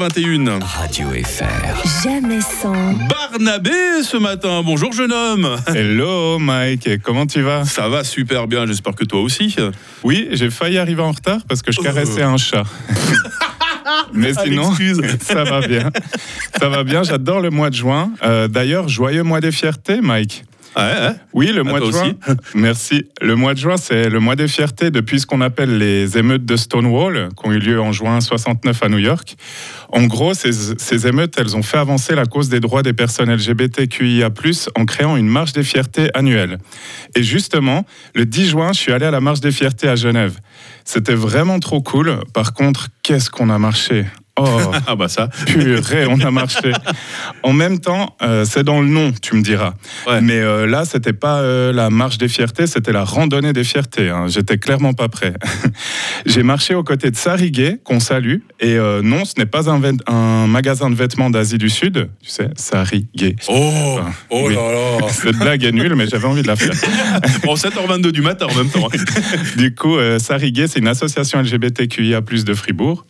21. Radio FR. Jamais sans. Barnabé ce matin. Bonjour jeune homme. Hello Mike, comment tu vas? Ça va super bien, j'espère que toi aussi. Oui, j'ai failli arriver en retard parce que je caressais un chat. Mais Ah, sinon, ça va bien. Ça va bien, j'adore le mois de juin. Euh, D'ailleurs, joyeux mois des fiertés, Mike. Ouais, ouais. Oui, le mois de juin. Merci. Le mois de juin, c'est le mois des fiertés depuis ce qu'on appelle les émeutes de Stonewall, qui ont eu lieu en juin 69 à New York. En gros, ces, ces émeutes, elles ont fait avancer la cause des droits des personnes LGBTQIA+, en créant une marche des fiertés annuelle. Et justement, le 10 juin, je suis allé à la marche des fiertés à Genève. C'était vraiment trop cool. Par contre, qu'est-ce qu'on a marché? Oh, Ah bah ça. purée, on a marché. En même temps, euh, c'est dans le nom, tu me diras. Ouais. Mais euh, là, c'était pas euh, la marche des fiertés, c'était la randonnée des fiertés. hein. J'étais clairement pas prêt. J'ai marché aux côtés de Sariguet, qu'on salue. Et euh, non, ce n'est pas un, magasin de vêtements d'Asie du Sud. Tu sais, Sariguet. Oh, Ah, oh oui. là là. Cette blague est nulle, mais j'avais envie de la faire. Bon, 7h22 du matin en même temps. Du coup, euh, c'est une association LGBTQIA+, de Fribourg.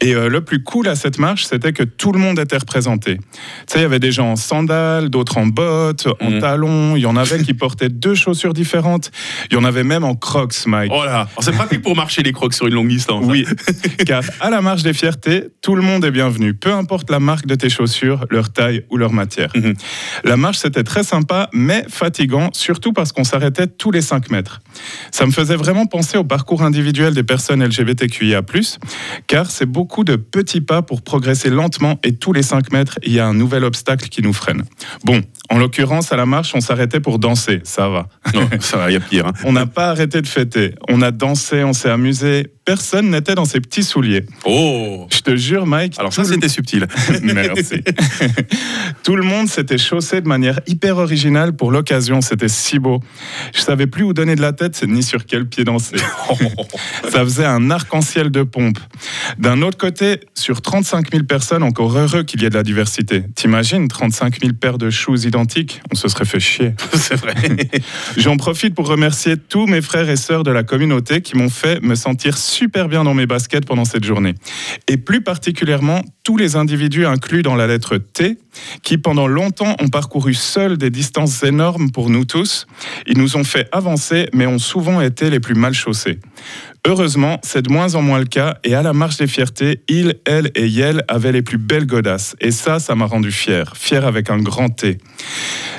Et euh, le plus cool à cette marche, c'était que tout le monde était représenté. Tu sais, il y avait des gens en sandales, d'autres en bottes, en Mhm. talons. Il y en avait qui portaient deux chaussures différentes. Il y en avait même en crocs, Mike. Oh là, c'est pratique pour marcher les crocs sur une longue distance. hein. Oui, car à la marche des fiertés, tout le monde est bienvenu, peu importe la marque de tes chaussures, leur taille ou leur matière. Mhm. La marche, c'était très sympa, mais fatigant, surtout parce qu'on s'arrêtait tous les 5 mètres. Ça me faisait vraiment penser au parcours individuel des personnes LGBTQIA+, car c'est beaucoup de petits pas pour progresser lentement et tous les 5 mètres, il y a un nouvel obstacle qui nous freine. Bon, en l'occurrence, à la marche, on s'arrêtait pour danser, ça va. Non, ça va, il y a pire. hein. On n'a pas arrêté de fêter. On a dansé, on s'est amusé. Personne n'était dans ses petits souliers. Oh Je te jure, Mike. Alors ça, c'était subtil. Merci. tout le monde s'était chaussé de manière hyper originale pour l'occasion. C'était si beau. Je savais plus où donner de la tête ni sur quel pied danser. Ça faisait un arc-en-ciel de pompe. D'un autre côté, sur 35 000 personnes, encore heureux qu'il y ait de la diversité. T'imagines 35 000 paires de shoes identiques On se serait fait chier. c'est vrai. J'en profite pour remercier tous mes frères et sœurs de la communauté qui m'ont fait me sentir super bien dans mes baskets pendant cette journée. Et plus particulièrement, tous les individus inclus dans la lettre T, qui pendant longtemps ont parcouru seuls des distances énormes pour nous tous. Ils nous ont fait avancer, mais ont souvent été les plus mal chaussés. Heureusement, c'est de moins en moins le cas, et à la marche des fiertés, ils, elles et Yel avaient les plus belles godasses. Et ça, ça m'a rendu fier, fier avec un grand T.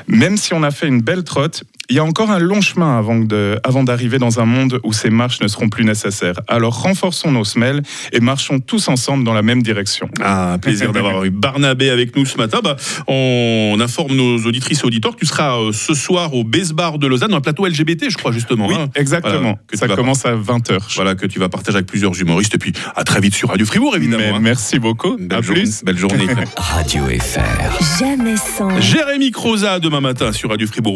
Même si on a fait une belle trotte, il y a encore un long chemin avant de- avant d'arriver dans un monde où ces marches ne seront plus nécessaires. Alors renforçons nos semelles et marchons tous ensemble dans la même direction. Ah, plaisir d'avoir eu Barnabé avec nous ce matin. Bah, on informe nos auditrices et auditeurs que tu seras euh, ce soir au Base Bar de Lausanne, dans un plateau LGBT, je crois justement. Oui, hein. exactement. Voilà, que Ça commence à 20h. Voilà, que tu vas partager avec plusieurs humoristes. Et puis, à très vite sur Radio Fribourg, évidemment. hein. Merci beaucoup. Belle, à journée, plus. belle journée. Radio FR. Jamais sans. Jérémy Croza demain matin sur Radio Fribourg.